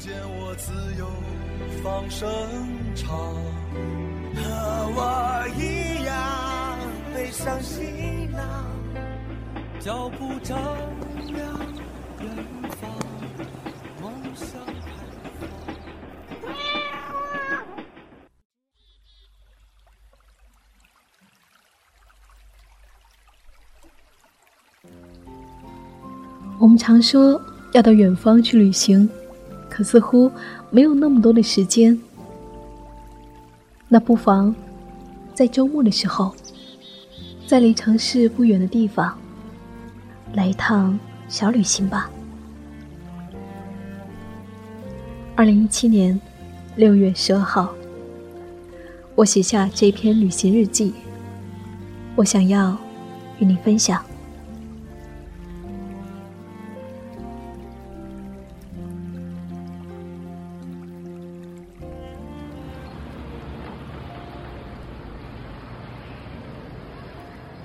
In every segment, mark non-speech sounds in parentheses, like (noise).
见我自由放声唱，和我一样背上行囊，脚步丈量远方，梦想开放。我们常说要到远方去旅行。似乎没有那么多的时间，那不妨在周末的时候，在离城市不远的地方来一趟小旅行吧。二零一七年六月十二号，我写下这篇旅行日记，我想要与你分享。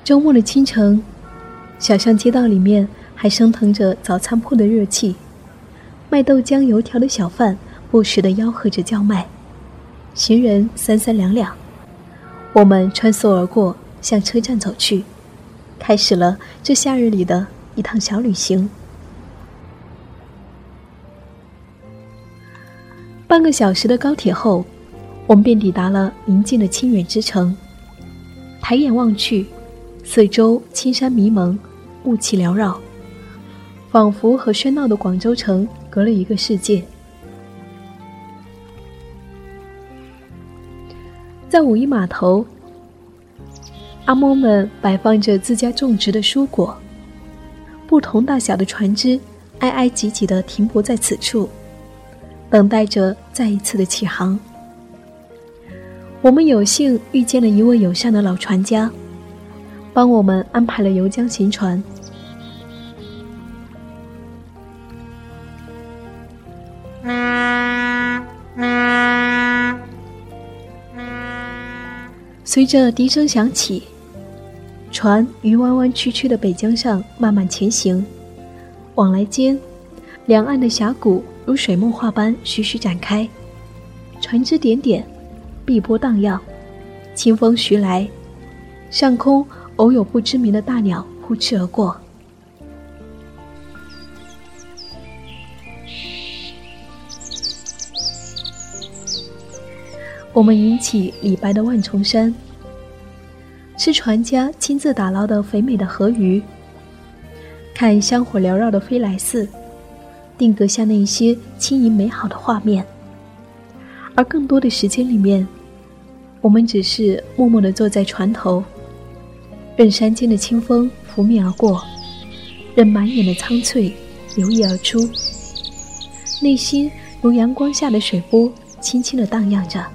周末的清晨，小巷街道里面还升腾着早餐铺的热气，卖豆浆油条的小贩不时的吆喝着叫卖，行人三三两两。我们穿梭而过，向车站走去，开始了这夏日里的一趟小旅行。半个小时的高铁后，我们便抵达了宁静的清远之城。抬眼望去。四周青山迷蒙，雾气缭绕，仿佛和喧闹的广州城隔了一个世界。在五一码头，阿嬷们摆放着自家种植的蔬果，不同大小的船只挨挨挤挤地停泊在此处，等待着再一次的起航。我们有幸遇见了一位友善的老船家。帮我们安排了游江行船。随着笛声响起，船于弯弯曲曲的北江上慢慢前行。往来间，两岸的峡谷如水墨画般徐徐展开，船只点点，碧波荡漾，清风徐来，上空。偶有不知名的大鸟扑翅而过，我们引起李白的万重山，吃船家亲自打捞的肥美的河鱼，看香火缭绕的飞来寺，定格下那些轻盈美好的画面。而更多的时间里面，我们只是默默的坐在船头。任山间的清风拂面而过，任满眼的苍翠流溢而出，内心如阳光下的水波，轻轻的荡漾着。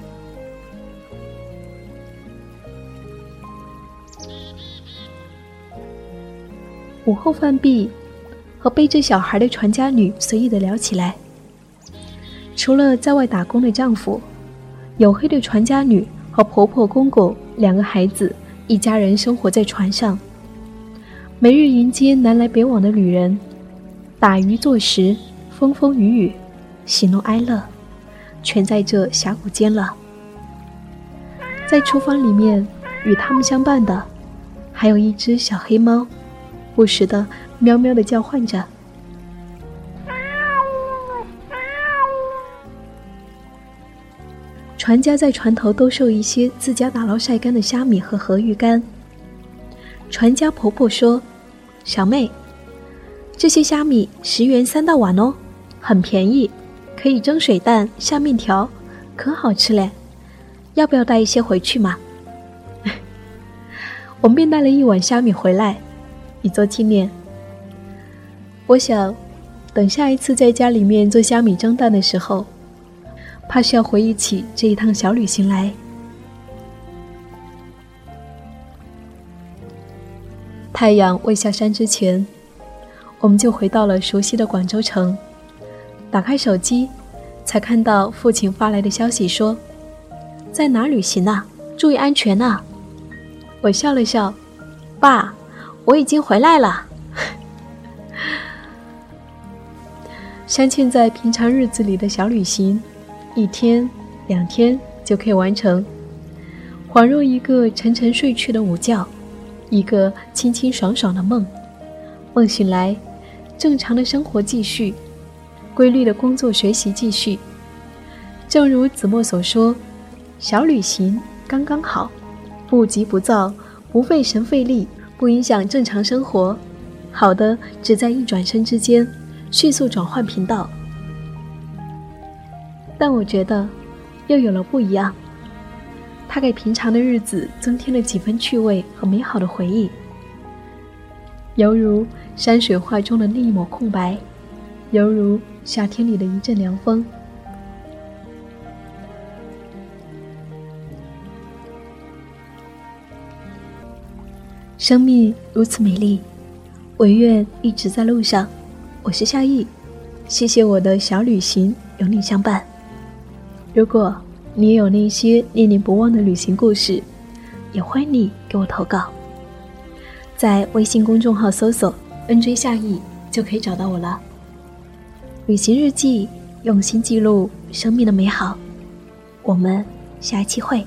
午后饭毕，和背着小孩的船家女随意的聊起来。除了在外打工的丈夫，黝黑的船家女和婆婆公公两个孩子。一家人生活在船上，每日迎接南来北往的旅人，打鱼做食，风风雨雨，喜怒哀乐，全在这峡谷间了。在厨房里面，与他们相伴的，还有一只小黑猫，不时的喵喵的叫唤着。船家在船头兜售一些自家打捞晒干的虾米和河鱼干。船家婆婆说：“小妹，这些虾米十元三大碗哦，很便宜，可以蒸水蛋、下面条，可好吃嘞。要不要带一些回去嘛？” (laughs) 我们便带了一碗虾米回来，以作纪念。我想，等下一次在家里面做虾米蒸蛋的时候，怕是要回忆起这一趟小旅行来。太阳未下山之前，我们就回到了熟悉的广州城。打开手机，才看到父亲发来的消息，说：“在哪旅行呢？注意安全呐！”我笑了笑：“爸，我已经回来了。”镶嵌在平常日子里的小旅行，一天两天就可以完成，恍若一个沉沉睡去的午觉，一个清清爽爽的梦。梦醒来，正常的生活继续，规律的工作学习继续。正如子墨所说，小旅行刚刚好，不急不躁，不费神费力，不影响正常生活。好的，只在一转身之间。迅速转换频道，但我觉得又有了不一样。它给平常的日子增添了几分趣味和美好的回忆，犹如山水画中的那一抹空白，犹如夏天里的一阵凉风。生命如此美丽，我愿一直在路上。我是夏意，谢谢我的小旅行有你相伴。如果你也有那些念念不忘的旅行故事，也欢迎你给我投稿。在微信公众号搜索 “nj 夏意”就可以找到我了。旅行日记，用心记录生命的美好。我们下一期会。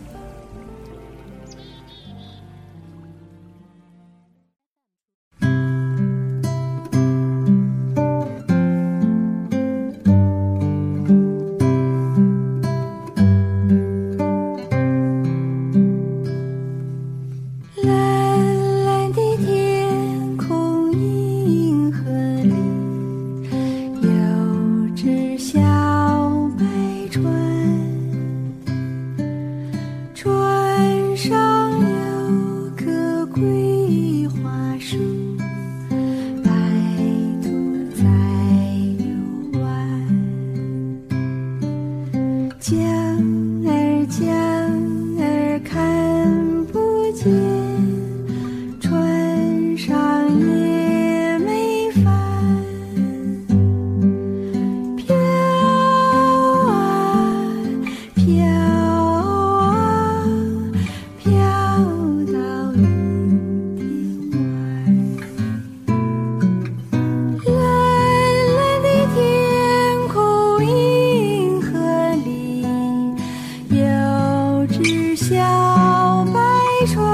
家说。